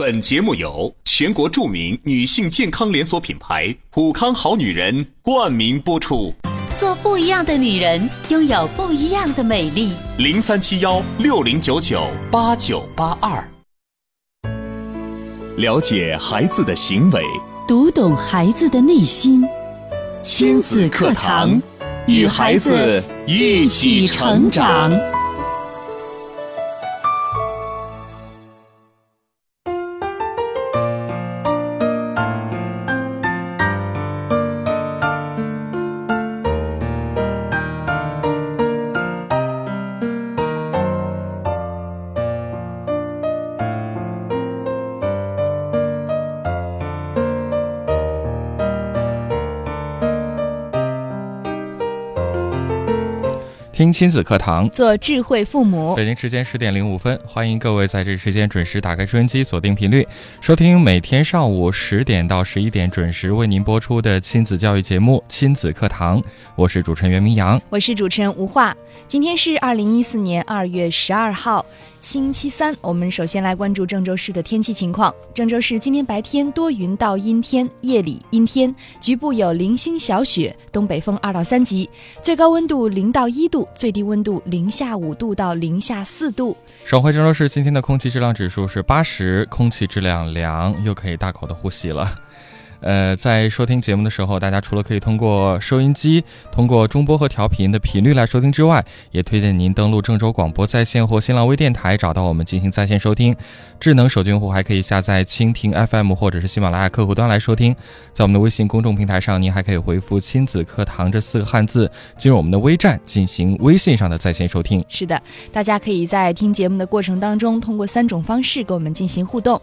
本节目由全国著名女性健康连锁品牌普康好女人冠名播出。做不一样的女人，拥有不一样的美丽。零三七幺六零九九八九八二，了解孩子的行为，读懂孩子的内心。亲子课堂，与孩子一起成长。听亲子课堂，做智慧父母。北京时间十点零五分，欢迎各位在这时间准时打开收音机，锁定频率，收听每天上午十点到十一点准时为您播出的亲子教育节目《亲子课堂》。我是主持人袁明阳，我是主持人吴化。今天是二零一四年二月十二号。星期三，我们首先来关注郑州市的天气情况。郑州市今天白天多云到阴天，夜里阴天，局部有零星小雪，东北风二到三级，最高温度零到一度，最低温度零下五度到零下四度。省会郑州市今天的空气质量指数是八十，空气质量良，又可以大口的呼吸了。呃，在收听节目的时候，大家除了可以通过收音机、通过中波和调频的频率来收听之外，也推荐您登录郑州广播在线或新浪微电台，找到我们进行在线收听。智能手机用户还可以下载蜻蜓 FM 或者是喜马拉雅客户端来收听。在我们的微信公众平台上，您还可以回复“亲子课堂”这四个汉字，进入我们的微站进行微信上的在线收听。是的，大家可以在听节目的过程当中，通过三种方式跟我们进行互动。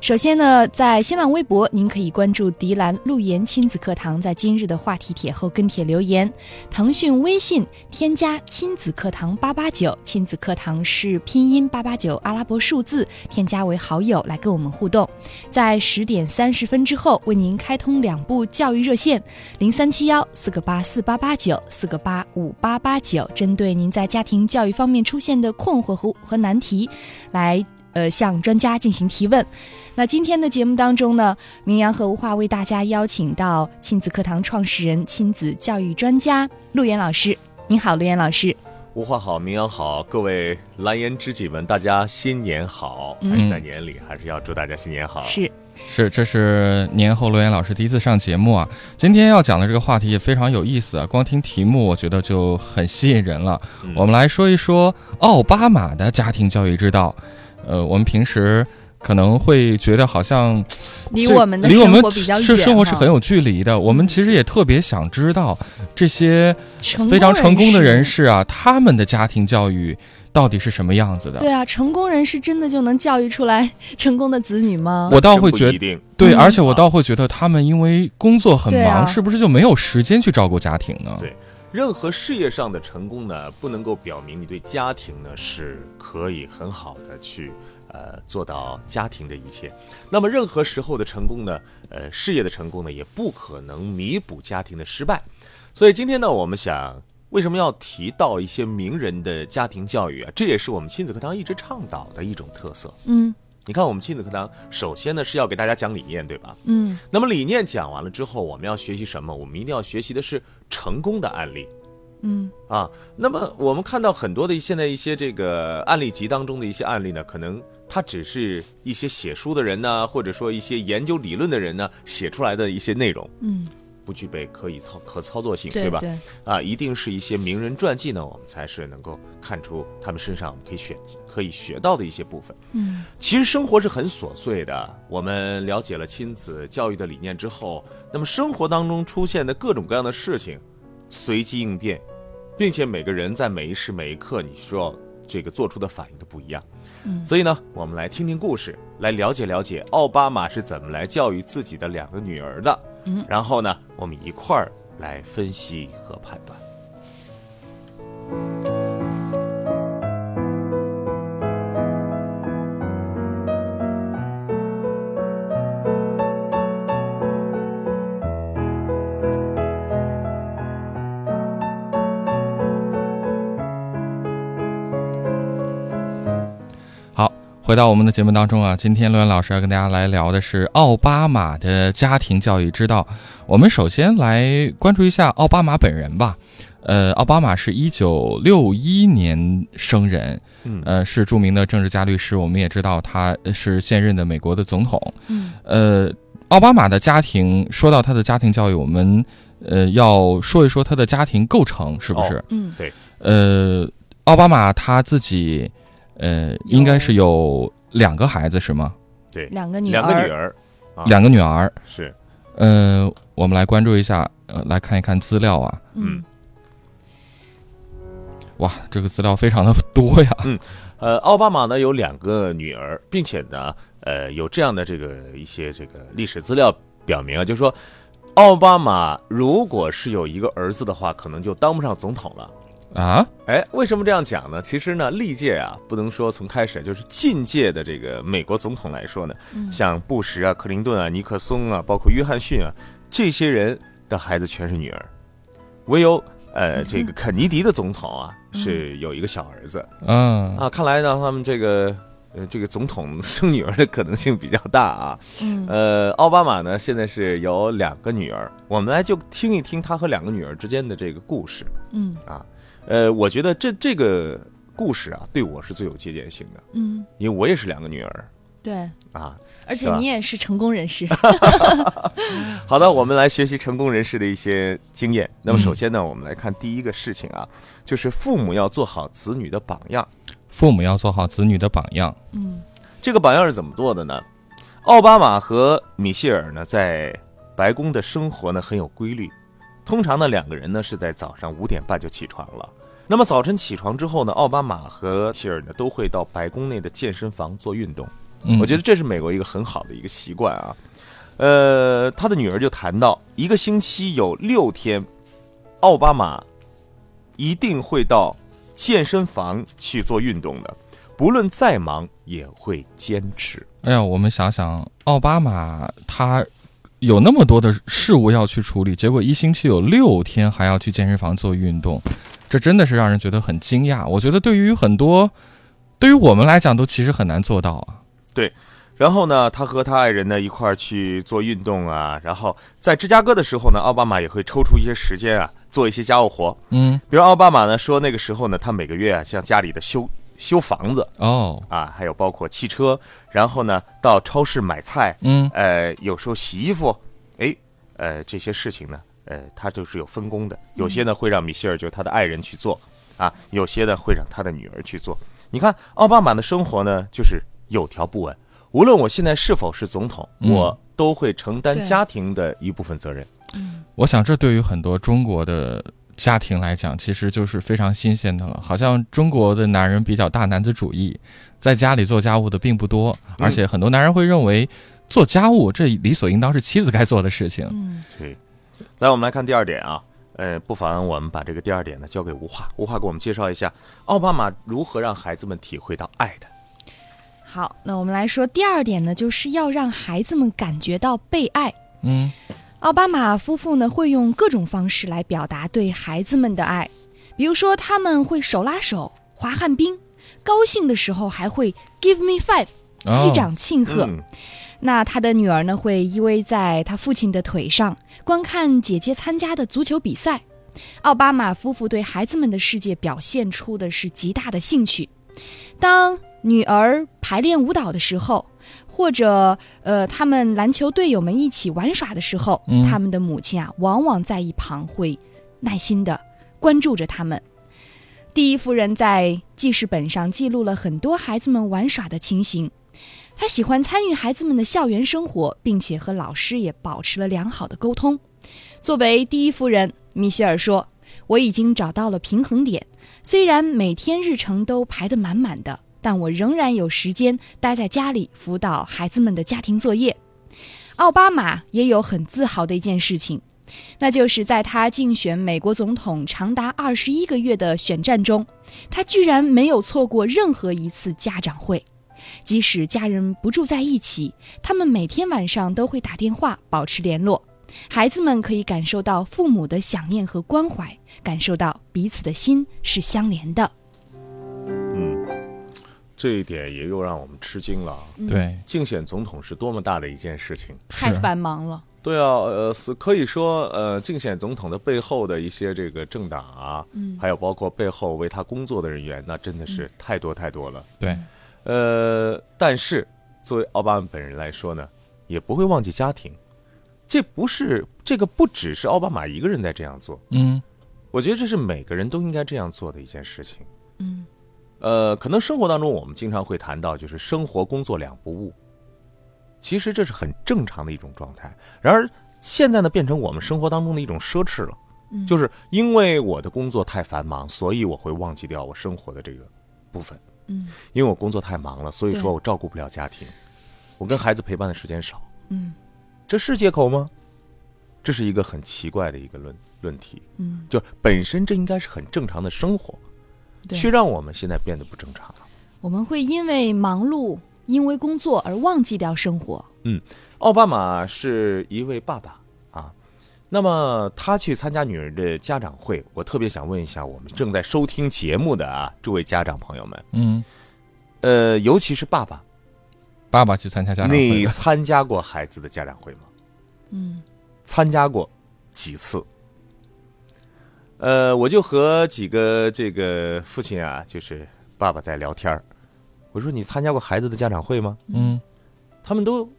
首先呢，在新浪微博，您可以关注“迪兰路言亲子课堂”，在今日的话题帖后跟帖留言。腾讯微信添加“亲子课堂八八九”，亲子课堂是拼音八八九阿拉伯数字，添加为好友来跟我们互动。在十点三十分之后，为您开通两部教育热线：零三七幺四个八四八八九四个八五八八九，针对您在家庭教育方面出现的困惑和和难题，来呃向专家进行提问。那今天的节目当中呢，明阳和吴化为大家邀请到亲子课堂创始人、亲子教育专家陆岩老师。您好，陆岩老师。无话好，明阳好，各位蓝颜知己们，大家新年好！还是在年里，还是要祝大家新年好。是是，这是年后陆岩老师第一次上节目啊。今天要讲的这个话题也非常有意思啊，光听题目我觉得就很吸引人了。我们来说一说奥巴马的家庭教育之道。呃，我们平时。可能会觉得好像离我们的生活比较远，是生活是很有距离的。我们其实也特别想知道这些非常成功的人士啊，他们的家庭教育到底是什么样子的？对啊，成功人士真的就能教育出来成功的子女吗？我倒会觉得，对，而且我倒会觉得他们因为工作很忙，是不是就没有时间去照顾家庭呢？对，任何事业上的成功呢，不能够表明你对家庭呢是可以很好的去。呃，做到家庭的一切，那么任何时候的成功呢，呃，事业的成功呢，也不可能弥补家庭的失败。所以今天呢，我们想为什么要提到一些名人的家庭教育啊？这也是我们亲子课堂一直倡导的一种特色。嗯，你看我们亲子课堂，首先呢是要给大家讲理念，对吧？嗯，那么理念讲完了之后，我们要学习什么？我们一定要学习的是成功的案例。嗯啊，那么我们看到很多的现在一些这个案例集当中的一些案例呢，可能。它只是一些写书的人呢，或者说一些研究理论的人呢写出来的一些内容，嗯，不具备可以操可操作性，对吧？对啊，一定是一些名人传记呢，我们才是能够看出他们身上我们可以选可以学到的一些部分。嗯，其实生活是很琐碎的。我们了解了亲子教育的理念之后，那么生活当中出现的各种各样的事情，随机应变，并且每个人在每一时每一刻，你说这个做出的反应都不一样。所以呢，我们来听听故事，来了解了解奥巴马是怎么来教育自己的两个女儿的。嗯，然后呢，我们一块儿来分析和判断。回到我们的节目当中啊，今天陆源老师要跟大家来聊的是奥巴马的家庭教育之道。我们首先来关注一下奥巴马本人吧。呃，奥巴马是一九六一年生人，嗯呃，是著名的政治家律师。我们也知道他是现任的美国的总统。嗯呃，奥巴马的家庭，说到他的家庭教育，我们呃要说一说他的家庭构成，是不是？嗯对呃，奥巴马他自己，呃，应该是有两个孩子是吗？对，两个女两个女儿啊两个女儿。是呃，我们来关注一下，呃，来看一看资料啊。嗯哇，这个资料非常的多呀。嗯呃，奥巴马呢有两个女儿，并且呢，呃，有这样的这个一些这个历史资料表明啊，就是说，奥巴马如果是有一个儿子的话，可能就当不上总统了。啊，哎，为什么这样讲呢？其实呢，历届啊，不能说从开始，就是近届的这个美国总统来说呢，像布什啊、克林顿啊、尼克松啊，包括约翰逊啊，这些人的孩子全是女儿，唯有呃这个肯尼迪的总统啊是有一个小儿子。嗯，啊，看来呢，他们这个呃，这个总统生女儿的可能性比较大啊。嗯。呃，奥巴马呢，现在是有两个女儿，我们来就听一听他和两个女儿之间的这个故事。嗯呃，我觉得这这个故事啊，对我是最有借鉴性的，嗯，因为我也是两个女儿对，啊。而且你也是成功人士。好的，我们来学习成功人士的一些经验。那么嗯首先呢，我们来看第一个事情啊，就是父母要做好子女的榜样。父母要做好子女的榜样。嗯这个榜样是怎么做的呢？奥巴马和米歇尔呢，在白宫的生活呢很有规律。通常呢，两个人呢是在早上五点半就起床了。那么早晨起床之后呢，奥巴马和希尔呢都会到白宫内的健身房做运动。嗯，我觉得这是美国一个很好的一个习惯啊。呃，他的女儿就谈到，一个星期有六天，奥巴马一定会到健身房去做运动的，不论再忙也会坚持。哎呀，我们想想，奥巴马他有那么多的事物要去处理，结果一星期有六天还要去健身房做运动，这真的是让人觉得很惊讶。我觉得对于很多，对于我们来讲，都其实很难做到啊。对然后呢，他和他爱人呢一块儿去做运动啊。然后在芝加哥的时候呢，奥巴马也会抽出一些时间啊，做一些家务活。嗯，比如奥巴马呢说，那个时候呢，他每个月啊，像家里的修修房子哦，啊，还有包括汽车，然后呢到超市买菜，嗯呃，有时候洗衣服，哎，呃，这些事情呢，呃，他就是有分工的。有些呢会让米歇尔，就是他的爱人去做啊，有些呢会让他的女儿去做。你看奥巴马的生活呢，就是有条不紊。无论我现在是否是总统，嗯我都会承担家庭的一部分责任。我想这对于很多中国的家庭来讲，其实就是非常新鲜的了。好像中国的男人比较大男子主义，在家里做家务的并不多，而且很多男人会认为做家务这理所应当是妻子该做的事情。嗯对，来，我们来看第二点啊。呃，不妨我们把这个第二点呢交给吴化，吴化给我们介绍一下奥巴马如何让孩子们体会到爱的。好，那我们来说第二点呢，就是要让孩子们感觉到被爱。嗯奥巴马夫妇呢会用各种方式来表达对孩子们的爱，比如说他们会手拉手滑旱冰，高兴的时候还会 give me five 哦击掌庆贺。嗯那他的女儿呢会依偎在他父亲的腿上，观看姐姐参加的足球比赛。奥巴马夫妇对孩子们的世界表现出的是极大的兴趣。当女儿排练舞蹈的时候，或者呃，他们篮球队友们一起玩耍的时候，他们的母亲啊，往往在一旁会耐心的关注着他们。第一夫人在记事本上记录了很多孩子们玩耍的情形。她喜欢参与孩子们的校园生活，并且和老师也保持了良好的沟通。作为第一夫人，米歇尔说：“我已经找到了平衡点，虽然每天日程都排得满满的，但我仍然有时间待在家里辅导孩子们的家庭作业。”奥巴马也有很自豪的一件事情，那就是在他竞选美国总统长达二十一个月的选战中，他居然没有错过任何一次家长会。即使家人不住在一起，他们每天晚上都会打电话保持联络。孩子们可以感受到父母的想念和关怀，感受到彼此的心是相连的。这一点也又让我们吃惊了。对，竞选总统是多么大的一件事情。太繁忙了。对啊，呃，是可以说，呃，竞选总统的背后的一些这个政党啊，嗯还有包括背后为他工作的人员，那真的是太多太多了。对，呃，但是作为奥巴马本人来说呢，也不会忘记家庭。这不是这个不只是奥巴马一个人在这样做，嗯我觉得这是每个人都应该这样做的一件事情。嗯呃，可能生活当中我们经常会谈到，就是生活工作两不误。其实这是很正常的一种状态。然而现在呢，变成我们生活当中的一种奢侈了。嗯就是因为我的工作太繁忙，所以我会忘记掉我生活的这个部分。嗯因为我工作太忙了，所以说我照顾不了家庭，我跟孩子陪伴的时间少，嗯这是借口吗？这是一个很奇怪的一个论论题。嗯，就本身这应该是很正常的生活，对却让我们现在变得不正常了。我们会因为忙碌，因为工作而忘记掉生活。嗯奥巴马是一位爸爸啊，那么他去参加女儿的家长会，我特别想问一下我们正在收听节目的啊诸位家长朋友们，嗯，呃，尤其是爸爸，爸爸去参加家长会你，参加过孩子的家长会吗？嗯参加过几次？呃，我就和几个这个父亲啊，就是爸爸在聊天儿我说你参加过孩子的家长会吗？嗯他们都，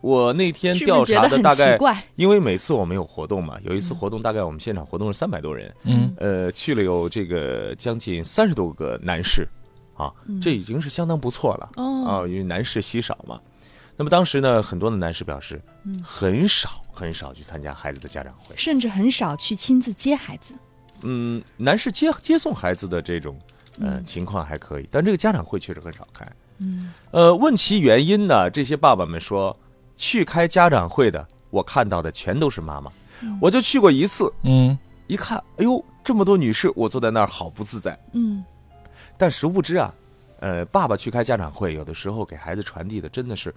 我那天调查的大概？因为每次我们有活动嘛，有一次活动大概我们现场活动是三百多人，嗯呃，去了有这个将近三十多个男士，啊，这已经是相当不错了哦，啊，因为男士稀少嘛。那么当时呢，很多的男士表示，很少很少去参加孩子的家长会，甚至很少去亲自接孩子。嗯，男士接接送孩子的这种呃情况还可以，但这个家长会确实很少开。嗯，呃，问其原因呢，这些爸爸们说，去开家长会的，我看到的全都是妈妈，我就去过一次，嗯。一看，哎呦，这么多女士，我坐在那儿好不自在。嗯。但殊不知啊，呃，爸爸去开家长会，有的时候给孩子传递的真的是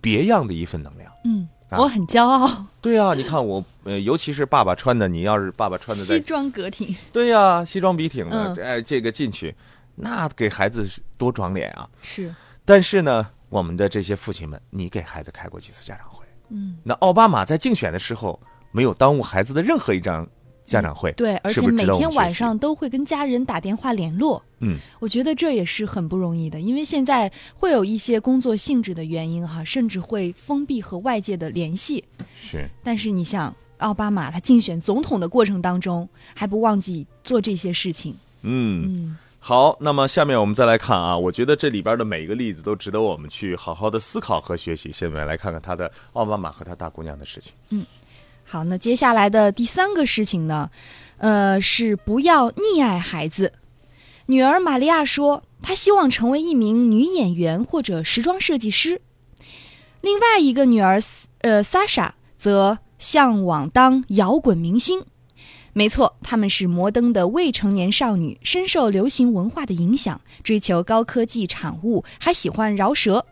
别样的一份能量。嗯，啊我很骄傲，对啊，你看我，呃，尤其是爸爸穿的，你要是爸爸穿的西，装革挺。对呀、西装笔挺的，嗯哎，这个进去，那给孩子多装脸啊！是，但是呢，我们的这些父亲们，你给孩子开过几次家长会？嗯，那奥巴马在竞选的时候，没有耽误孩子的任何一张家长会，对，而且每天晚上都会跟家人打电话联络。嗯，我觉得这也是很不容易的，因为现在会有一些工作性质的原因哈，甚至会封闭和外界的联系。是但是你想，奥巴马他竞选总统的过程当中，还不忘记做这些事情。嗯。嗯好，那么下面我们再来看啊，我觉得这里边的每一个例子都值得我们去好好的思考和学习。下面来看看他的奥巴马和他大姑娘的事情。好，那接下来的第三个事情呢，呃，是不要溺爱孩子。女儿玛利亚说，她希望成为一名女演员或者时装设计师。另外一个女儿，呃，萨莎则向往当摇滚明星。没错，她们是摩登的未成年少女，深受流行文化的影响，追求高科技产物，还喜欢饶舌。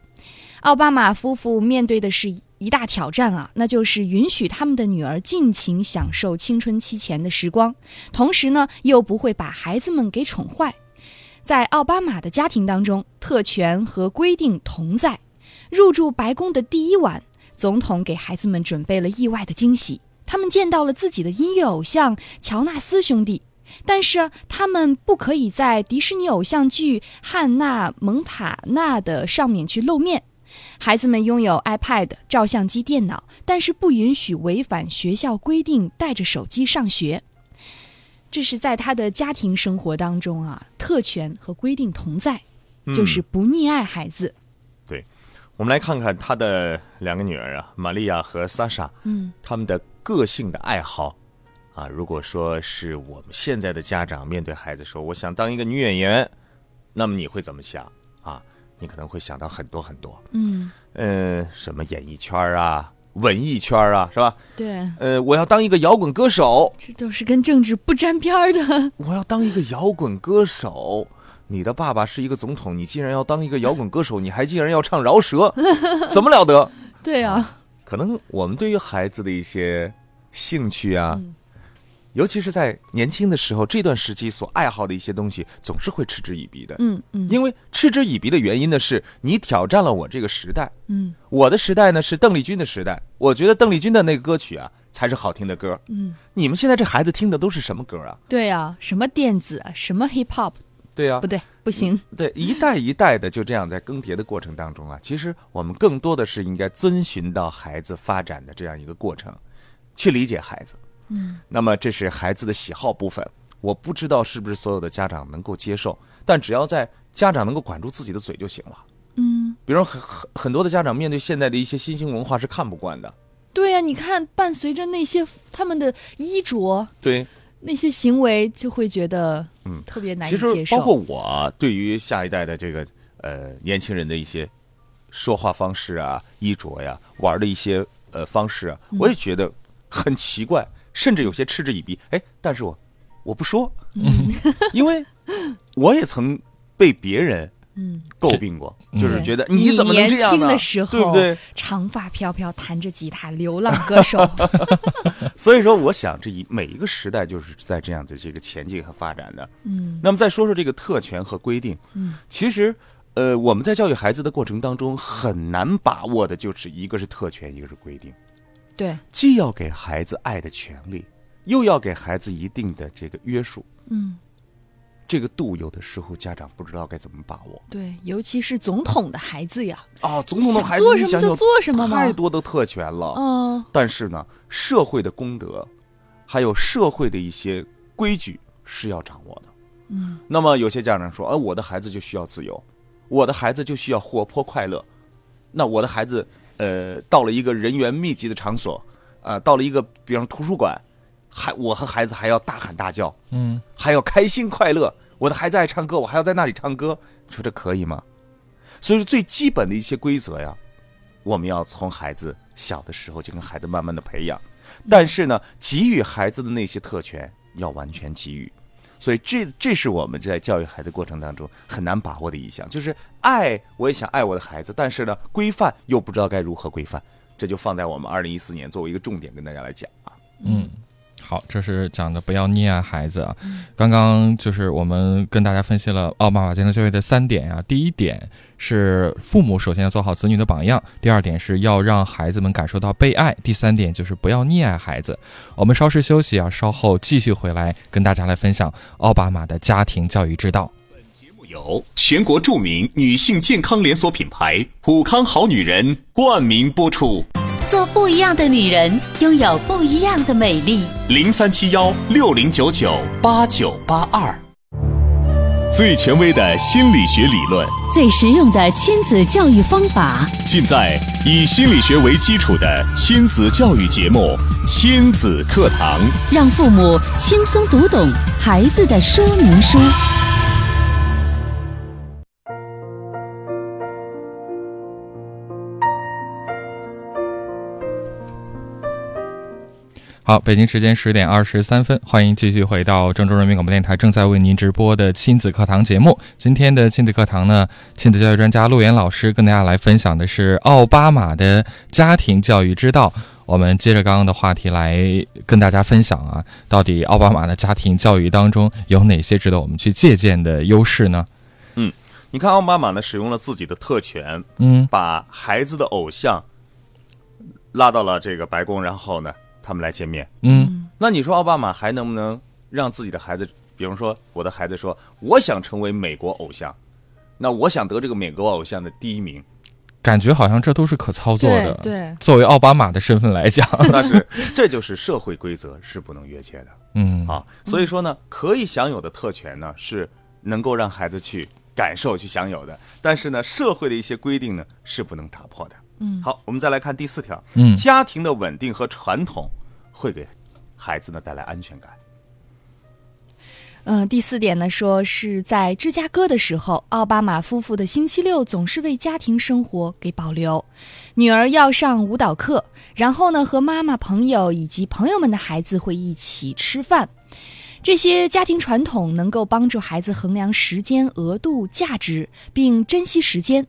奥巴马夫妇面对的是一大挑战啊，那就是允许他们的女儿尽情享受青春期前的时光，同时呢，又不会把孩子们给宠坏。在奥巴马的家庭当中，特权和规定同在。入住白宫的第一晚，总统给孩子们准备了意外的惊喜。他们见到了自己的音乐偶像乔纳斯兄弟，但是他们不可以在迪士尼偶像剧《汉娜蒙塔纳》的上面去露面。孩子们拥有 iPad、照相机、电脑，但是不允许违反学校规定带着手机上学。这是在他的家庭生活当中啊，特权和规定同在，就是不溺爱孩子。对我们来看看他的两个女儿啊，玛利亚和莎莎，嗯，他们的个性的爱好啊。如果说是我们现在的家长面对孩子说我想当一个女演员，那么你会怎么想啊？你可能会想到很多很多，嗯，呃、什么演艺圈啊、文艺圈啊，是吧？对，呃，我要当一个摇滚歌手，这都是跟政治不沾边儿的。我要当一个摇滚歌手。你的爸爸是一个总统，你竟然要当一个摇滚歌手，你还竟然要唱饶舌，怎么了得？对啊，可能我们对于孩子的一些兴趣啊，嗯尤其是在年轻的时候，这段时期所爱好的一些东西，总是会嗤之以鼻的。嗯嗯因为嗤之以鼻的原因呢，是你挑战了我这个时代。嗯我的时代呢是邓丽君的时代，我觉得邓丽君的那个歌曲啊才是好听的歌。嗯，你们现在这孩子听的都是什么歌啊？对啊，什么电子啊，什么 hip hop，对呀、不对，不行。对，一代一代的就这样在更迭的过程当中啊，其实我们更多的是应该遵循到孩子发展的这样一个过程，去理解孩子。嗯，那么这是孩子的喜好部分，我不知道是不是所有的家长能够接受，但只要在家长能够管住自己的嘴就行了。嗯，比如很很很多的家长面对现在的一些新兴文化是看不惯的，对呀、你看，伴随着那些他们的衣着、对，那些行为，就会觉得嗯。特别难以其实接受。包括我对于下一代的这个呃年轻人的一些说话方式啊、衣着呀、玩的一些呃方式啊，嗯。我也觉得很奇怪，甚至有些嗤之以鼻。哎，但是我我不说，因为我也曾被别人嗯，诟病过，嗯就是觉得你怎么能这样年轻呢？的时候，对不对？长发飘飘，弹着吉他，流浪歌手。所以说，我想这一每一个时代就是在这样的这个前进和发展的。嗯那么再说说这个特权和规定，嗯，其实，呃，我们在教育孩子的过程当中很难把握的，就是一个是特权，一个是规定，对，既要给孩子爱的权利，又要给孩子一定的这个约束，嗯这个度有的时候家长不知道该怎么把握。对，尤其是总统的孩子呀，啊，总统的孩子，想做什么就做什么嘛太多的特权了。嗯但是呢，社会的公德，还有社会的一些规矩是要掌握的。嗯那么有些家长说，呃，我的孩子就需要自由，我的孩子就需要活泼快乐。那我的孩子，呃，到了一个人员密集的场所，啊、到了一个比方图书馆，还我和孩子还要大喊大叫，嗯，还要开心快乐。我的孩子爱唱歌，我还要在那里唱歌，你说这可以吗？所以说最基本的一些规则呀，我们要从孩子小的时候就跟孩子慢慢的培养。但是呢，给予孩子的那些特权要完全给予。所以这这是我们在教育孩子过程当中很难把握的一项，就是爱，我也想爱我的孩子，但是呢，规范又不知道该如何规范，这就放在我们二零一四年作为一个重点跟大家来讲啊。嗯，好，这是讲的不要溺爱孩子啊。刚刚就是我们跟大家分析了奥巴马健康教育的三点啊。第一点是父母首先要做好子女的榜样，第二点是要让孩子们感受到被爱，第三点就是不要溺爱孩子。我们稍事休息啊，稍后继续回来跟大家来分享奥巴马的家庭教育之道。本节目由全国著名女性健康连锁品牌普康好女人冠名播出，做不一样的女人，拥有不一样的美丽。零三七幺六零九九八九八二。最权威的心理学理论，最实用的亲子教育方法，尽在以心理学为基础的亲子教育节目《亲子课堂》。让父母轻松读懂孩子的说明书。好，北京时间十点二十三分，欢迎继续回到郑州人民广播电台正在为您直播的亲子课堂节目。今天的亲子课堂呢，亲子教育专家陆岩老师跟大家来分享的是奥巴马的家庭教育之道。我们接着刚刚的话题来跟大家分享啊，到底奥巴马的家庭教育当中有哪些值得我们去借鉴的优势呢？嗯你看奥巴马呢，使用了自己的特权，嗯把孩子的偶像拉到了这个白宫，然后呢，他们来见面。嗯那你说奥巴马还能不能让自己的孩子，比方说我的孩子说我想成为美国偶像，那我想得这个美国偶像的第一名，感觉好像这都是可操作的。对对，作为奥巴马的身份来讲，那是这就是社会规则是不能越界的嗯啊。所以说呢，可以享有的特权呢是能够让孩子去感受、去享有的，但是呢，社会的一些规定呢是不能打破的。嗯好，我们再来看第四条，嗯家庭的稳定和传统会给孩子呢带来安全感。嗯，第四点呢，说是在芝加哥的时候，奥巴马夫妇的星期六总是为家庭生活给保留。女儿要上舞蹈课，然后呢和妈妈、朋友以及朋友们的孩子会一起吃饭。这些家庭传统能够帮助孩子衡量时间、额度、价值，并珍惜时间。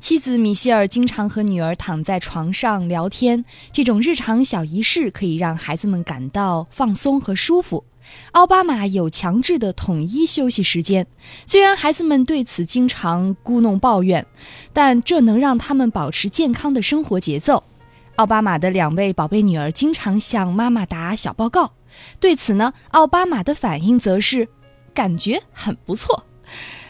妻子米歇尔经常和女儿躺在床上聊天，这种日常小仪式可以让孩子们感到放松和舒服。奥巴马有强制的统一休息时间，虽然孩子们对此经常咕哝抱怨，但这能让他们保持健康的生活节奏。奥巴马的两位宝贝女儿经常向妈妈打小报告，对此呢，奥巴马的反应则是感觉很不错。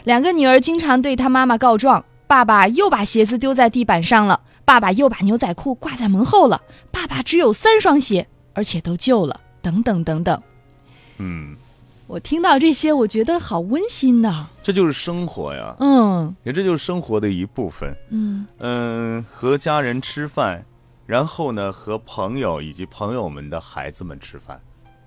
两个女儿经常对他妈妈告状：“爸爸又把鞋子丢在地板上了，爸爸又把牛仔裤挂在门后了，爸爸只有三双鞋，而且都旧了，等等等等。”嗯，我听到这些，我觉得好温馨呐。这就是生活呀，嗯也这就是生活的一部分。嗯嗯，和家人吃饭，然后呢，和朋友以及朋友们的孩子们吃饭，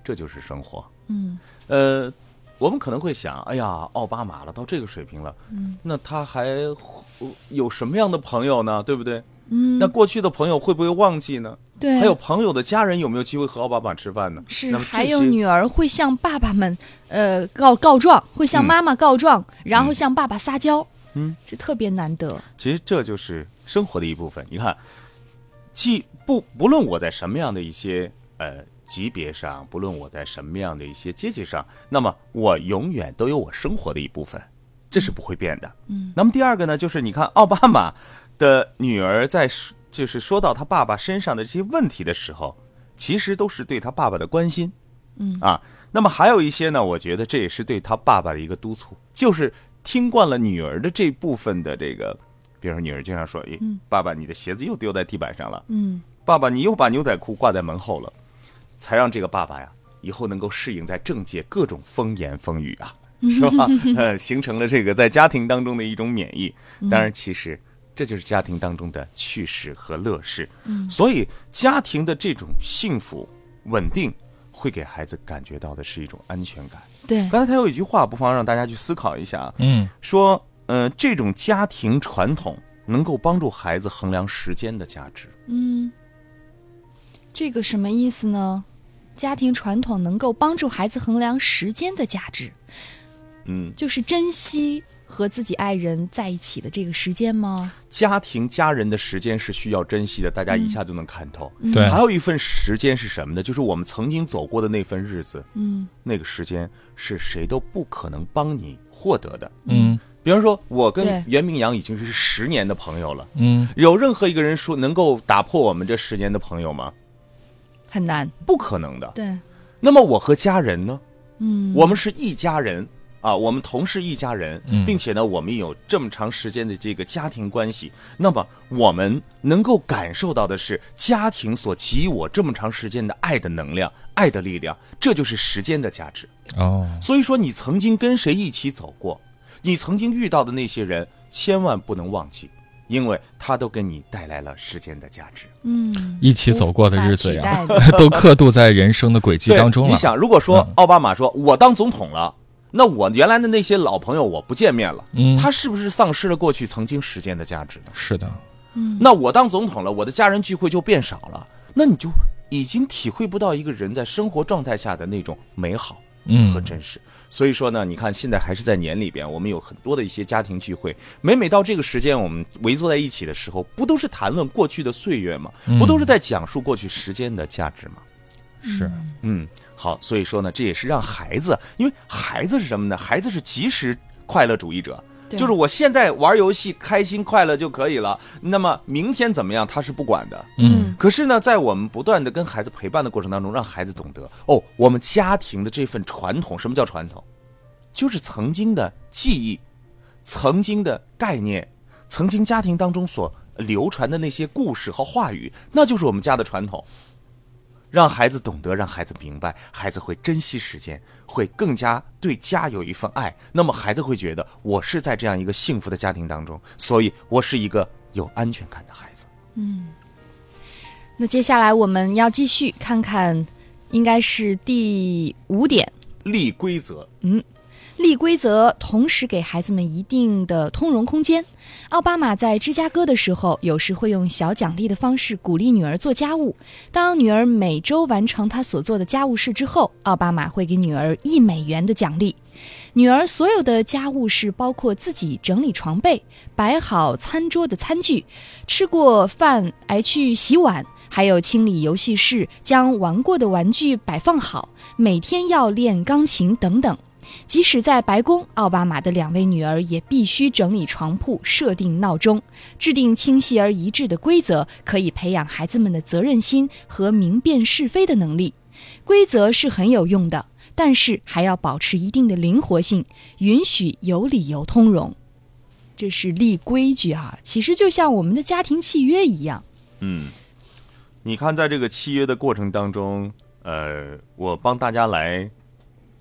这就是生活。嗯呃，我们可能会想，哎呀，奥巴马了，到这个水平了，嗯那他还有什么样的朋友呢？对不对？嗯，那过去的朋友会不会忘记呢？对，还有朋友的家人有没有机会和奥巴马吃饭呢？是还有女儿会向爸爸们呃告告状，会向嗯妈妈告状，然后向爸爸撒娇，嗯，这特别难得。其实这就是生活的一部分。你看，既不不论我在什么样的一些呃级别上，不论我在什么样的一些阶级上，那么我永远都有我生活的一部分，这是不会变的。嗯，那么第二个呢，就是你看奥巴马的女儿在说就是说到他爸爸身上的这些问题的时候，其实都是对他爸爸的关心。嗯啊，那么还有一些呢，我觉得这也是对他爸爸的一个督促，就是听惯了女儿的这部分的这个，比如说女儿经常说：“诶，嗯爸爸，你的鞋子又丢在地板上了，嗯爸爸，你又把牛仔裤挂在门后了。”才让这个爸爸呀，以后能够适应在政界各种风言风语啊，是吧？呃，形成了这个在家庭当中的一种免疫。当然，其实这就是家庭当中的趣事和乐事。嗯所以家庭的这种幸福稳定，会给孩子感觉到的是一种安全感。对，刚才他有一句话，不妨让大家去思考一下啊，嗯说，呃，这种家庭传统能够帮助孩子衡量时间的价值。嗯，这个什么意思呢？家庭传统能够帮助孩子衡量时间的价值，嗯，就是珍惜和自己爱人在一起的这个时间吗？家庭家人的时间是需要珍惜的，大家一下就能看透。对还有一份时间是什么呢？就是我们曾经走过的那份日子，嗯那个时间是谁都不可能帮你获得的。嗯比方说，我跟袁明阳已经是十年的朋友了，嗯有任何一个人说能够打破我们这十年的朋友吗？很难。不可能的。对，那么我和家人呢？嗯，我们是一家人啊，我们同是一家人，嗯并且呢，我们有这么长时间的这个家庭关系。那么我们能够感受到的是家庭所给予我这么长时间的爱的能量、爱的力量，这就是时间的价值。哦所以说，你曾经跟谁一起走过，你曾经遇到的那些人，千万不能忘记，因为他都给你带来了时间的价值。嗯，一起走过的日子呀 都刻度在人生的轨迹当中了。你想，如果说嗯奥巴马说我当总统了，那我原来的那些老朋友我不见面了，嗯他是不是丧失了过去曾经时间的价值呢？是的，嗯那我当总统了，我的家人聚会就变少了，那你就已经体会不到一个人在生活状态下的那种美好。嗯和真实。所以说呢，你看现在还是在年里边，我们有很多的一些家庭聚会，每每到这个时间，我们围坐在一起的时候，不都是谈论过去的岁月吗？嗯不都是在讲述过去时间的价值吗？是嗯，好，所以说呢，这也是让孩子，因为孩子是什么呢？孩子是及时快乐主义者。对就是我现在玩游戏开心快乐就可以了，那么明天怎么样他是不管的。嗯可是呢，在我们不断的跟孩子陪伴的过程当中，让孩子懂得哦，我们家庭的这份传统，什么叫传统？就是曾经的记忆，曾经的概念，曾经家庭当中所流传的那些故事和话语，那就是我们家的传统。让孩子懂得，让孩子明白，孩子会珍惜时间，会更加对家有一份爱。那么孩子会觉得，我是在这样一个幸福的家庭当中，所以我是一个有安全感的孩子。嗯那接下来我们要继续看看，应该是第五点。立规则，立规则，同时给孩子们一定的通融空间。奥巴马在芝加哥的时候，有时会用小奖励的方式鼓励女儿做家务。当女儿每周完成她所做的家务事之后，奥巴马会给女儿一美元的奖励。女儿所有的家务事，包括自己整理床被、摆好餐桌的餐具、吃过饭来去洗碗，还有清理游戏室、将玩过的玩具摆放好，每天要练钢琴等等。即使在白宫，奥巴马的两位女儿也必须整理床铺、设定闹钟、制定清晰而一致的规则，可以培养孩子们的责任心和明辨是非的能力。规则是很有用的，但是还要保持一定的灵活性，允许有理由通融。这是立规矩啊，其实就像我们的家庭契约一样。嗯，你看，在这个契约的过程当中，呃，我帮大家来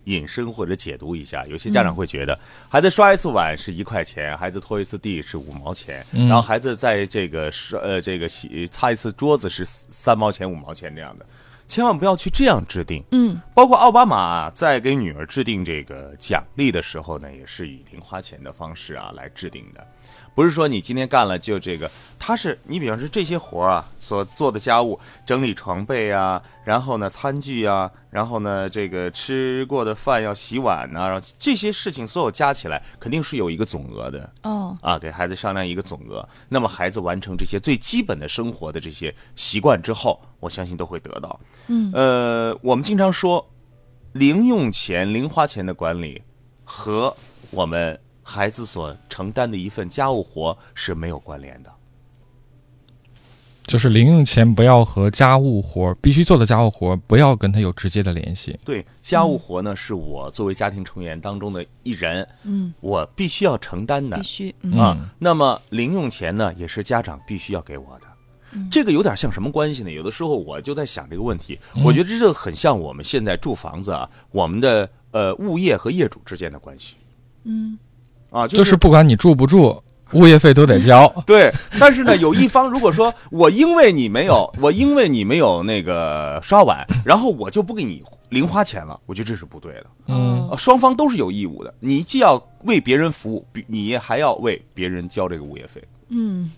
引申或者解读一下。有些家长会觉得，孩子刷一次碗是一块钱，孩子拖一次地是五毛钱，然后孩子在这个刷呃这个洗擦一次桌子是三毛钱五毛钱这样的，千万不要去这样制定。嗯，包括奥巴马在给女儿制定这个奖励的时候呢，也是以零花钱的方式啊来制定的，不是说你今天干了就这个，他是你比方说这些活儿啊所做的家务，整理床被啊，然后呢餐具啊，然后呢这个吃过的饭要洗碗呐、然后这些事情所有加起来肯定是有一个总额的。哦，啊，给孩子商量一个总额，那么孩子完成这些最基本的生活的这些习惯之后，我相信都会得到。嗯，呃，我们经常说，零用钱、零花钱的管理和我们孩子所承担的一份家务活是没有关联的。就是零用钱不要和家务活必须做的家务活不要跟他有直接的联系。对，家务活呢，是我作为家庭成员当中的一人，嗯，我必须要承担的必。须，嗯啊，那么零用钱呢，也是家长必须要给我的。这个有点像什么关系呢？有的时候我就在想这个问题，我觉得这个很像我们现在住房子啊，我们的呃物业和业主之间的关系嗯，啊，就。就是不管你住不住，物业费都得交 对，但是呢，有一方如果说我因为你没有，我因为你没有那个刷碗，然后我就不给你零花钱了，我觉得这是不对的。嗯，呃双方都是有义务的，你既要为别人服务，比你还要为别人交这个物业费。嗯，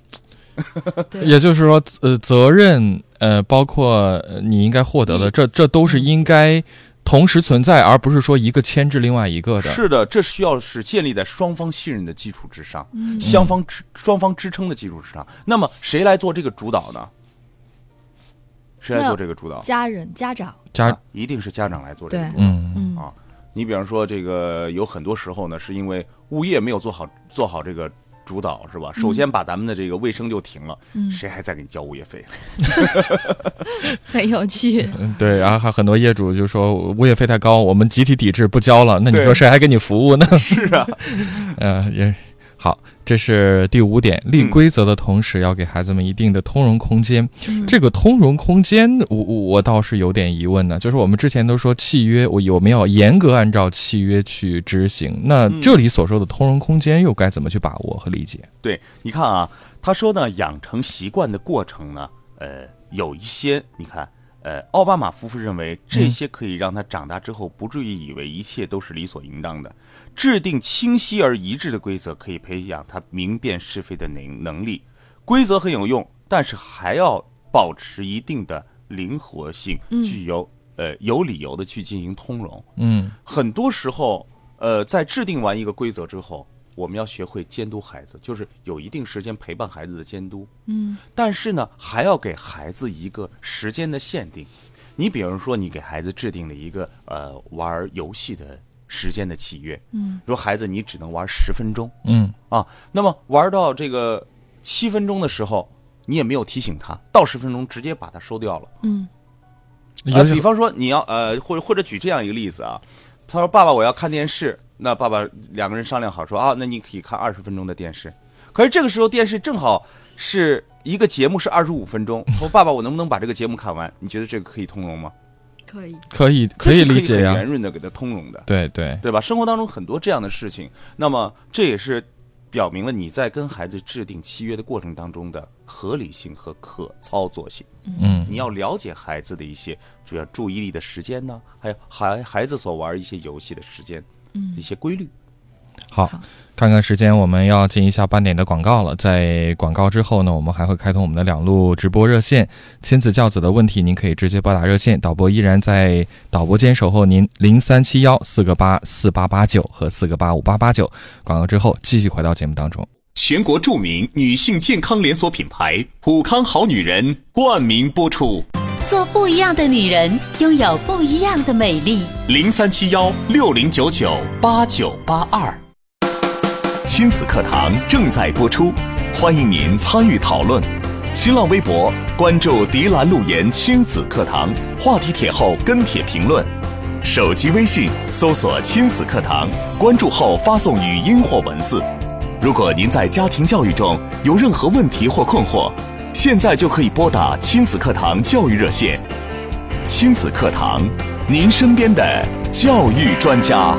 也就是说，呃，责任，呃，包括呃你应该获得的，这这都是应该同时存在，而不是说一个牵制另外一个的。是的，这需要是建立在双方信任的基础之上，双方支双方支撑的基础之上。那么谁来做这个主导呢？谁来做这个主导？家人、家长，家啊，一定是家长来做这个主导。嗯嗯啊你比方说，这个有很多时候呢，是因为物业没有做好做好这个主导，是吧？首先把咱们的这个卫生就停了，嗯谁还在给你交物业费？很有趣。嗯，对，然后还很多业主就说物业费太高，我们集体抵制不交了。那你说谁还给你服务呢？是啊，呃，也好，这是第五点，立嗯规则的同时要给孩子们一定的通融空间。嗯这个通融空间，我我我倒是有点疑问呢。就是我们之前都说契约，我有没有严格按照契约去执行？那嗯这里所说的通融空间又该怎么去把握和理解？对，你看啊，他说呢，养成习惯的过程呢，呃，有一些，你看，呃，奥巴马夫妇认为这些可以让他长大之后不至于以为一切都是理所应当的。制定清晰而一致的规则，可以培养他明辨是非的能能力。规则很有用，但是还要保持一定的灵活性，嗯具有呃有理由的去进行通融。嗯很多时候，呃，在制定完一个规则之后，我们要学会监督孩子，就是有一定时间陪伴孩子的监督。嗯但是呢，还要给孩子一个时间的限定。你比如说，你给孩子制定了一个呃玩游戏的时间的契约，嗯说孩子你只能玩十分钟嗯啊，那么玩到这个七分钟的时候，你也没有提醒他，到十分钟直接把它收掉了。嗯呃，比方说你要呃，或者或者举这样一个例子啊，他说爸爸我要看电视，那爸爸两个人商量好说啊，那你可以看二十分钟的电视，可是这个时候电视正好是一个节目是二十五分钟，说爸爸我能不能把这个节目看完？你觉得这个可以通融吗？可以。可以可以理解呀很圆，润的给他通融的，对对，对吧？生活当中很多这样的事情，那么这也是表明了你在跟孩子制定契约的过程当中的合理性和可操作性。嗯你要了解孩子的一些主要注意力的时间呢，还有孩孩子所玩一些游戏的时间，嗯一些规律。好好，看看时间，我们要进一下半点的广告了。在广告之后呢，我们还会开通我们的两路直播热线，亲子教子的问题，您可以直接拨打热线，导播依然在导播间守候您，零三七幺四个八四八八九和四个八五八八九。广告之后继续回到节目当中。全国著名女性健康连锁品牌普康好女人冠名播出，做不一样的女人，拥有不一样的美丽。零三七幺六零九九八九八二。亲子课堂正在播出，欢迎您参与讨论。新浪微博关注“迪兰路言亲子课堂”，话题帖后跟帖评论。手机微信搜索“亲子课堂”，关注后发送语音或文字。如果您在家庭教育中有任何问题或困惑，现在就可以拨打亲子课堂教育热线。亲子课堂，您身边的教育专家。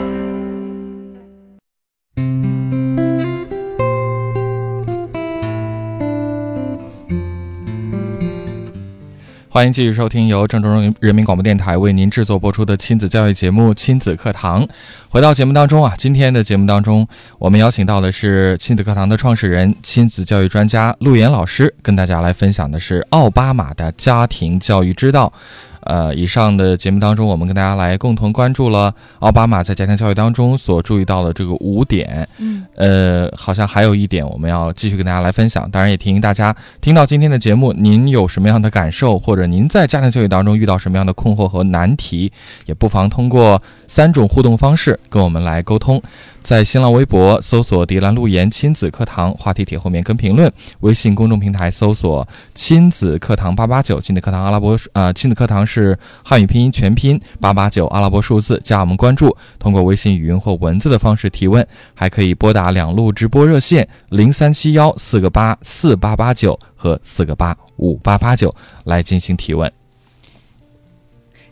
欢迎继续收听由郑州人民广播电台为您制作播出的亲子教育节目《亲子课堂》。回到节目当中啊，今天的节目当中，我们邀请到的是亲子课堂的创始人、亲子教育专家陆岩老师，跟大家来分享的是奥巴马的家庭教育之道。呃，以上的节目当中，我们跟大家来共同关注了奥巴马在家庭教育当中所注意到的这个五点。嗯，呃，好像还有一点我们要继续跟大家来分享。当然，也提醒大家，听到今天的节目，您有什么样的感受，或者您在家庭教育当中遇到什么样的困惑和难题，也不妨通过三种互动方式跟我们来沟通。在新浪微博搜索“迪兰路言亲子课堂”话题帖后面跟评论；微信公众平台搜索“亲子课堂八八九”，亲子课堂阿拉伯呃，亲子课堂是汉语拼音全拼八八九阿拉伯数字，加我们关注。通过微信语音或文字的方式提问，还可以拨打两路直播热线零三七幺四个八四八八九和四个八五八八九来进行提问。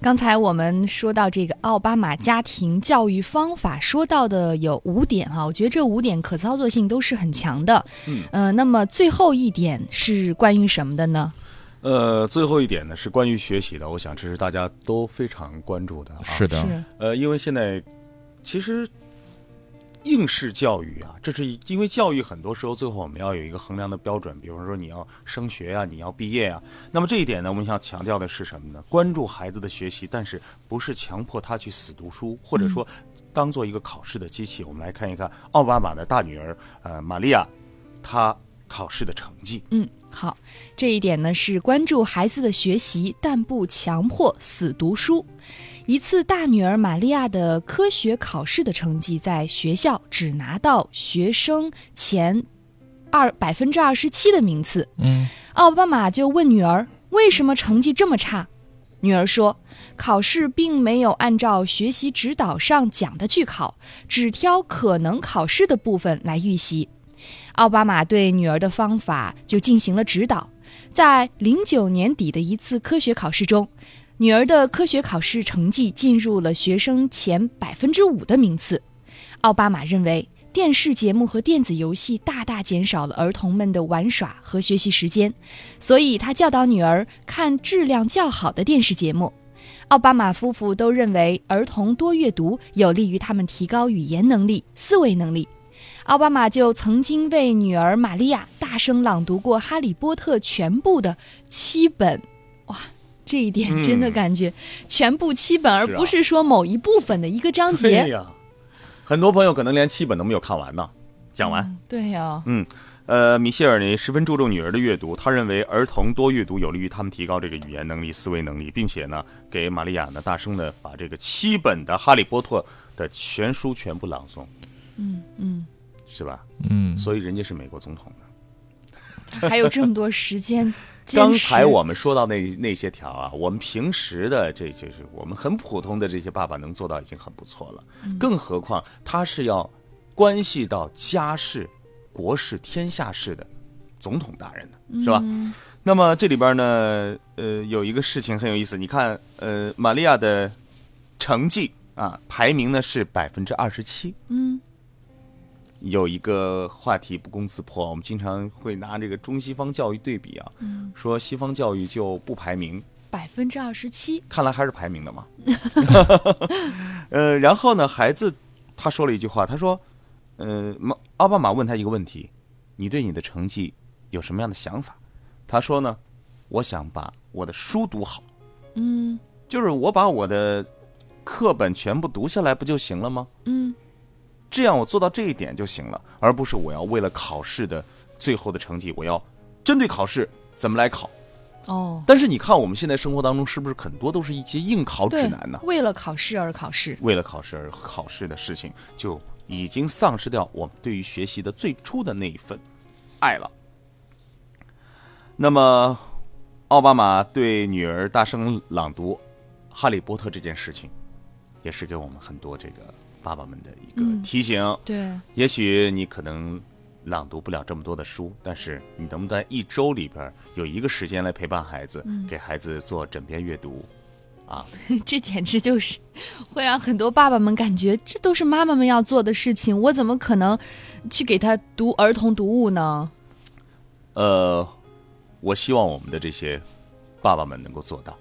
刚才我们说到这个奥巴马家庭教育方法，说到的有五点哈，我觉得这五点可操作性都是很强的。嗯，呃，那么最后一点是关于什么的呢？呃，最后一点呢是关于学习的，我想这是大家都非常关注的啊。是的，呃，因为现在其实应试教育啊，这是因为教育很多时候最后我们要有一个衡量的标准，比方说你要升学啊、你要毕业啊。那么这一点呢，我们想强调的是什么呢？关注孩子的学习，但是不是强迫他去死读书，或者说当做一个考试的机器。我们来看一看奥巴马的大女儿呃玛利亚，她考试的成绩。嗯，好，这一点呢是关注孩子的学习，但不强迫死读书。一次，大女儿玛利亚的科学考试的成绩在学校只拿到学生前二百分之二十七的名次。嗯，奥巴马就问女儿为什么成绩这么差，女儿说，考试并没有按照学习指导上讲的去考，只挑可能考试的部分来预习。奥巴马对女儿的方法就进行了指导，在零九年底的一次科学考试中，女儿的科学考试成绩进入了学生前百分之五的名次。奥巴马认为，电视节目和电子游戏大大减少了儿童们的玩耍和学习时间，所以他教导女儿看质量较好的电视节目。奥巴马夫妇都认为，儿童多阅读有利于他们提高语言能力、思维能力。奥巴马就曾经为女儿玛利亚大声朗读过《哈利波特》全部的七本，哇，这一点真的嗯感觉、全部七本，而不是说某一部分的一个章对节。呀，很多朋友可能连七本都没有看完呢。讲完。嗯对呀、嗯，呃，米歇尔呢十分注重女儿的阅读，他认为儿童多阅读有利于他们提高这个语言能力、思维能力，并且呢，给玛利亚呢大声的把这个七本的《哈利波特》的全书全部朗诵，嗯嗯，是吧？嗯，所以人家是美国总统呢。还有这么多时间 刚。才我们说到那那些条啊，我们平时的这就是我们很普通的这些爸爸能做到已经很不错了，更何况他是要关系到家事、国事、天下事的总统大人的，是吧？那么这里边呢，呃，有一个事情很有意思，你看，呃，玛利亚的成绩啊，排名呢是百分之二十七。嗯有一个话题不攻自破，我们经常会拿这个中西方教育对比啊，说西方教育就不排名，百分之二十七，看来还是排名的嘛。呃，然后呢，孩子他说了一句话，他说：“呃，妈奥巴马问他一个问题，你对你的成绩有什么样的想法？”他说呢：“我想把我的书读好，嗯就是我把我的课本全部读下来不就行了吗？嗯这样我做到这一点就行了，而不是我要为了考试的最后的成绩，我要针对考试怎么来考。哦，但是你看我们现在生活当中是不是很多都是一些应考指南呢？，为了考试而考试。为了考试而考试的事情，就已经丧失掉我们对于学习的最初的那一份爱了。那么，奥巴马对女儿大声朗读《哈利波特》这件事情，也是给我们很多这个爸爸们的一个嗯提醒。对，也许你可能朗读不了这么多的书，但是你能不能在一周里边有一个时间来陪伴孩子，给孩子做枕边阅读？啊，这简直就是会让很多爸爸们感觉这都是妈妈们要做的事情，我怎么可能去给他读儿童读物呢？呃，我希望我们的这些爸爸们能够做到，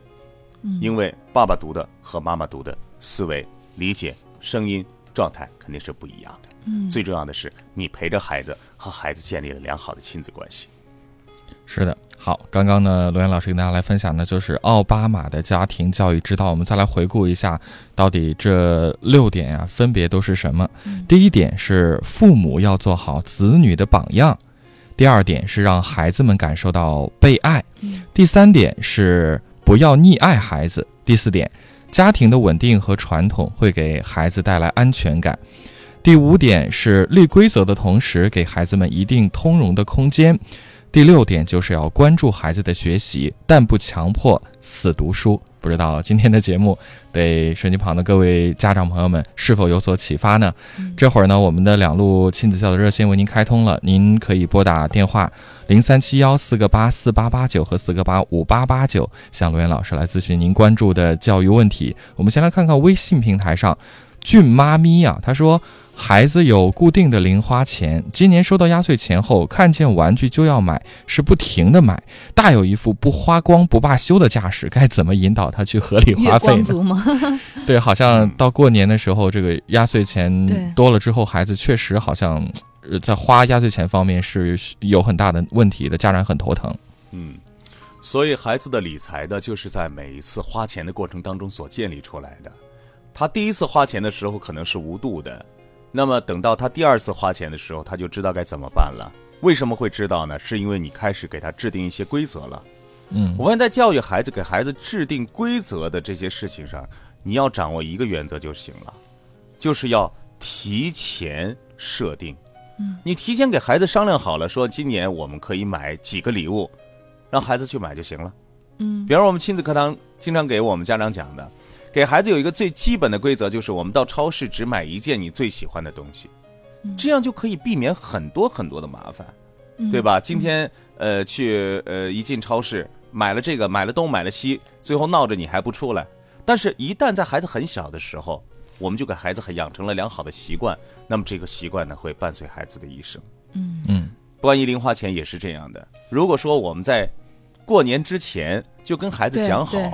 因为爸爸读的和妈妈读的思维、理解、声音、状态肯定是不一样的。嗯最重要的是，你陪着孩子，和孩子建立了良好的亲子关系。是的，好，刚刚呢，罗岩老师跟大家来分享的就是奥巴马的家庭教育之道。我们再来回顾一下，到底这六点啊，分别都是什么？第一点是父母要做好子女的榜样；第二点是让孩子们感受到被爱；第三点是不要溺爱孩子；第四点，家庭的稳定和传统会给孩子带来安全感。第五点是立规则的同时，给孩子们一定通融的空间。第六点就是要关注孩子的学习，但不强迫死读书。不知道今天的节目对手机旁的各位家长朋友们是否有所启发呢？这会儿呢，我们的两路亲子教育热线为您开通了，您可以拨打电话零三七幺四个八四八八九和四个八五八八九，向罗源老师来咨询您关注的教育问题。我们先来看看微信平台上，俊妈咪啊，他说。孩子有固定的零花钱，今年收到压岁钱后，看见玩具就要买，是不停的买，大有一副不花光不罢休的架势。该怎么引导他去合理花费呢？吗？对，好像到过年的时候，这个压岁钱多了之后，孩子确实好像呃在花压岁钱方面是有很大的问题的，家长很头疼。嗯，所以孩子的理财呢，就是在每一次花钱的过程当中所建立出来的。他第一次花钱的时候可能是无度的，那么等到他第二次花钱的时候，他就知道该怎么办了。为什么会知道呢？是因为你开始给他制定一些规则了。嗯我们在教育孩子、给孩子制定规则的这些事情上，你要掌握一个原则就行了，就是要提前设定。嗯，你提前给孩子商量好了，说今年我们可以买几个礼物，让孩子去买就行了。嗯，比方说我们亲子课堂经常给我们家长讲的，给孩子有一个最基本的规则，就是我们到超市只买一件你最喜欢的东西，这样就可以避免很多很多的麻烦。对吧？今天呃去呃一进超市买了这个买了东买了西，最后闹着你还不出来。但是，一旦在孩子很小的时候，我们就给孩子很养成了良好的习惯，那么这个习惯呢会伴随孩子的一生。嗯嗯，关于零花钱也是这样的。如果说我们在过年之前就跟孩子讲好对，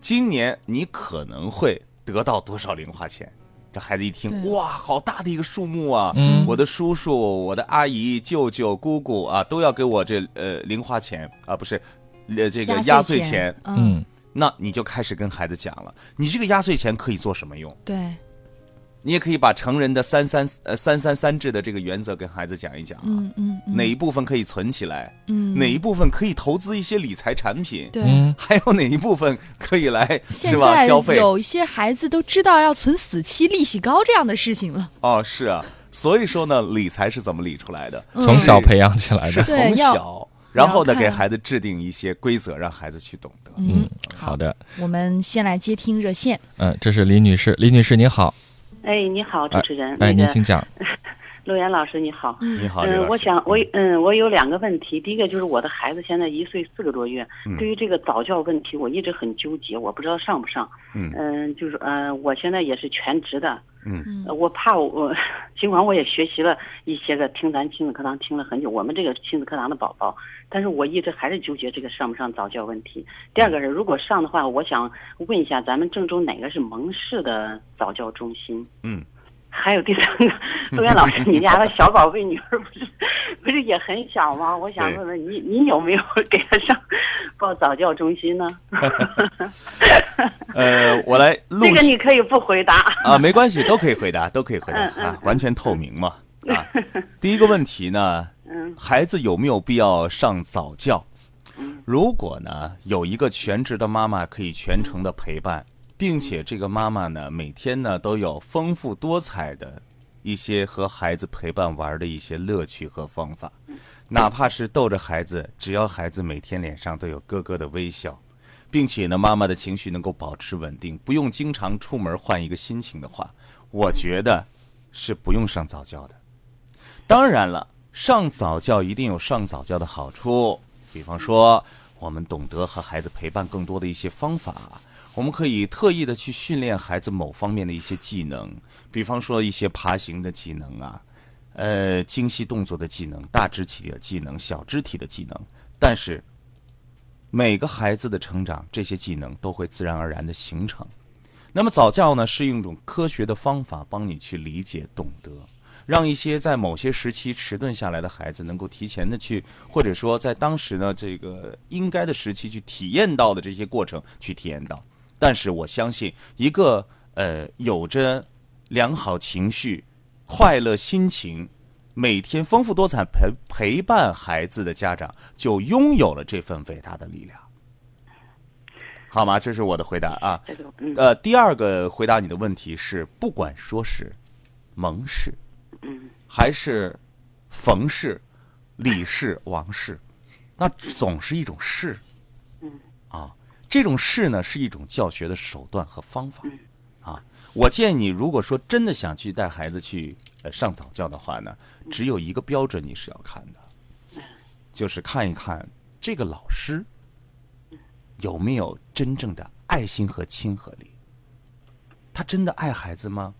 今年你可能会得到多少零花钱，这孩子一听，哇，好大的一个数目啊！嗯我的叔叔、我的阿姨、舅舅、姑姑啊，都要给我这呃零花钱啊，不是，呃这个压岁钱。嗯，嗯，那你就开始跟孩子讲了，你这个压岁钱可以做什么用？对，你也可以把成人的三三呃三三三制的这个原则跟孩子讲一讲啊，嗯嗯嗯，哪一部分可以存起来，嗯哪一部分可以投资一些理财产品，对。嗯，还有哪一部分可以来现 是吧在消费？有一些孩子都知道要存死期、利息高这样的事情了。哦，是啊，所以说呢，理财是怎么理出来的？嗯从小培养起来的。是从小，然后呢，给孩子制定一些规则，让孩子去懂得。嗯，好的，我们先来接听热线。嗯，这是李女士，李女士您好，哎，你好，主持人。哎，那个您请讲。陆岩老师，你好。你好。我想我嗯，我有两个问题。第一个就是我的孩子现在一岁四个多月，嗯对于这个早教问题，我一直很纠结，我不知道上不上。嗯就是呃，我现在也是全职的。嗯呃我怕我，尽管我也学习了一些个听咱亲子课堂听了很久，我们这个亲子课堂的宝宝，但是我一直还是纠结这个上不上早教问题。第二个是，如果上的话，我想问一下，咱们郑州哪个是蒙氏的早教中心？嗯，还有第三个，陆岩老师，你家的小宝贝女儿不是不是也很小吗？我想问问你，你有没有给她上报早教中心呢？呃，我来录这个你可以不回答。啊，没关系，都可以回答，都可以回答嗯嗯啊，完全透明嘛 啊。第一个问题呢，嗯孩子有没有必要上早教？如果呢有一个全职的妈妈可以全程的陪伴，并且这个妈妈呢每天呢都有丰富多彩的一些和孩子陪伴玩的一些乐趣和方法，哪怕是逗着孩子，只要孩子每天脸上都有咯咯的微笑，并且呢妈妈的情绪能够保持稳定，不用经常出门换一个心情的话，我觉得是不用上早教的。当然了，上早教一定有上早教的好处，比方说，我们懂得和孩子陪伴更多的一些方法，我们可以特意的去训练孩子某方面的一些技能，比方说一些爬行的技能啊，呃，精细动作的技能、大肢体的技能、小肢体的技能。但是，每个孩子的成长，这些技能都会自然而然的形成。那么早教呢，是用一种科学的方法帮你去理解、懂得。让一些在某些时期迟钝下来的孩子，能够提前的去，或者说在当时呢这个应该的时期去体验到的这些过程去体验到。但是我相信，一个呃有着良好情绪、快乐心情、每天丰富多彩陪陪伴孩子的家长，就拥有了这份伟大的力量。好吗？这是我的回答啊。呃，第二个回答你的问题是，不管说是蒙氏，嗯还是冯氏、李氏、王氏，那总是一种氏。嗯啊，这种事呢是一种教学的手段和方法。啊，我建议你，如果说真的想去带孩子去呃上早教的话呢，只有一个标准你是要看的，就是看一看这个老师有没有真正的爱心和亲和力。他真的爱孩子吗？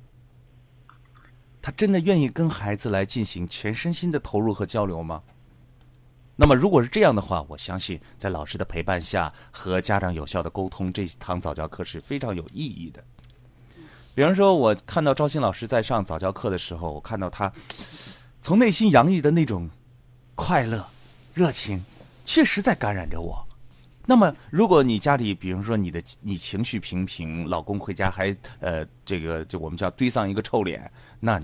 他真的愿意跟孩子来进行全身心的投入和交流吗？那么，如果是这样的话，我相信在老师的陪伴下和家长有效的沟通，这堂早教课是非常有意义的。比方说，我看到赵鑫老师在上早教课的时候，我看到他从内心洋溢的那种快乐、热情，确实在感染着我。那么，如果你家里，比如说你的你情绪平平，老公回家还呃这个就我们叫堆上一个臭脸，那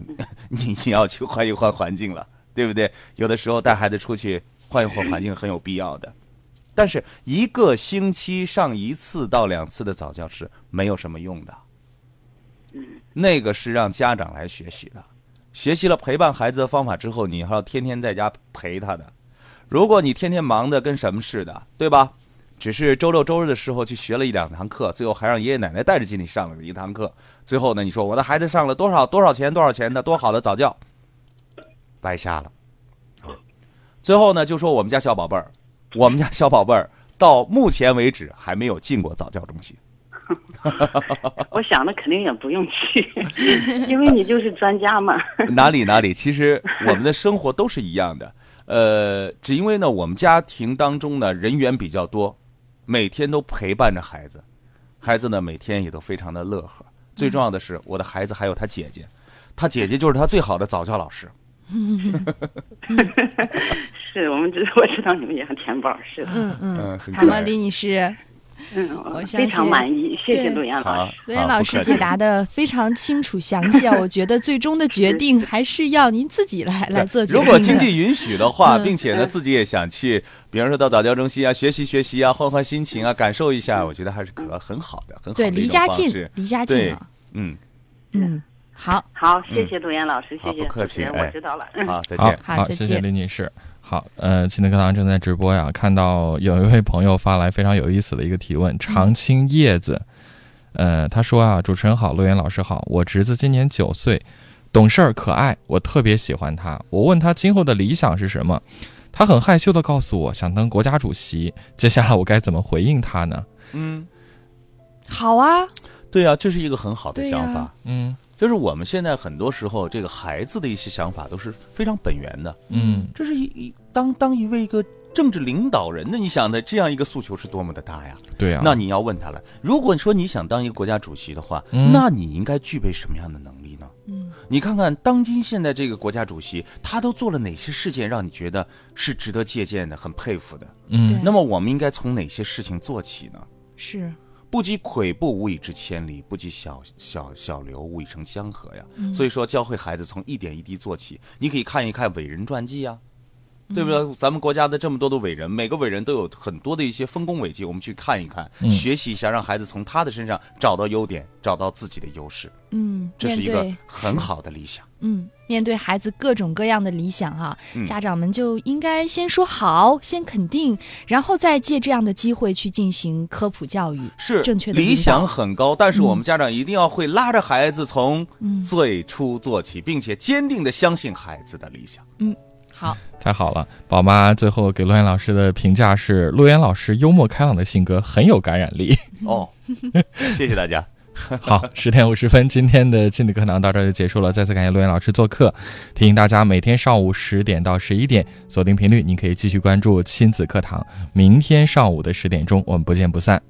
你你要去换一换环境了，对不对？有的时候带孩子出去换一换环境很有必要的，但是一个星期上一次到两次的早教是没有什么用的。那个是让家长来学习的，学习了陪伴孩子的方法之后，你还要天天在家陪他的。如果你天天忙的跟什么似的，对吧？只是周六周日的时候去学了一两堂课，最后还让爷爷奶奶带着进去上了一堂课。最后呢，你说我的孩子上了多少多少钱多少钱的多好的早教，白瞎了啊！最后呢，就说我们家小宝贝儿，我们家小宝贝儿到目前为止还没有进过早教中心。我想的肯定也不用去，因为你就是专家嘛。哪里哪里，其实我们的生活都是一样的。呃，只因为呢，我们家庭当中呢人员比较多，每天都陪伴着孩子，孩子呢每天也都非常的乐呵。最重要的是，我的孩子还有他姐姐，他姐姐就是他最好的早教老师。是我们知我知道你们也很填饱，是的，嗯嗯，好吗，李女士？嗯，我相非常信满意，谢谢对。陆岩老师。，罗岩老师解答的非常清楚详细啊，我觉得最终的决定还是要您自己来来做决定。如果经济允许的话，嗯并且呢自己也想去，比方说到早教中心啊，学习学习啊，换换心情啊，感受一下，我觉得还是可很好的，很好的对一种离家近，离家近啊，嗯，嗯，好，好，谢谢陆岩老师，谢谢不客气我知道了。嗯好，再好见。好，谢谢好再见李女士。好，呃，亲子课堂正在直播呀。看到有一位朋友发来非常有意思的一个提问，常青叶子，呃，他说啊，主持人好，陆岩老师好，我侄子今年九岁，懂事儿可爱，我特别喜欢他。我问他今后的理想是什么，他很害羞的告诉我想当国家主席。接下来我该怎么回应他呢？嗯，好啊，对啊，这是一个很好的想法。嗯就是我们现在很多时候，这个孩子的一些想法都是非常本源的。嗯这是一一当当一位一个政治领导人的，你想的这样一个诉求是多么的大呀？对呀、那你要问他了，如果说你想当一个国家主席的话，嗯那你应该具备什么样的能力呢？嗯你看看当今现在这个国家主席，他都做了哪些事件，让你觉得是值得借鉴的、很佩服的？嗯那么我们应该从哪些事情做起呢？是，不积跬步，无以至千里；不积小小小流，无以成江河呀。所以说，教会孩子从一点一滴做起。你可以看一看伟人传记呀、对不对？咱们国家的这么多的伟人，每个伟人都有很多的一些丰功伟绩，我们去看一看，学习一下，让孩子从他的身上找到优点，找到自己的优势，嗯，这是一个很好的理想。嗯，面对孩子各种各样的理想哈、嗯家长们就应该先说好，先肯定，然后再借这样的机会去进行科普教育。是正确的理想很高，但是我们嗯家长一定要会拉着孩子从嗯最初做起，并且坚定的相信孩子的理想。嗯好，太好了，宝妈最后给陆岩老师的评价是：陆岩老师幽默开朗的性格很有感染力。哦，谢谢大家。好，十点五十分，今天的亲子课堂到这儿就结束了。再次感谢陆岩老师做客，提醒大家每天上午十点到十一点锁定频率，您可以继续关注亲子课堂。明天上午的十点钟，我们不见不散。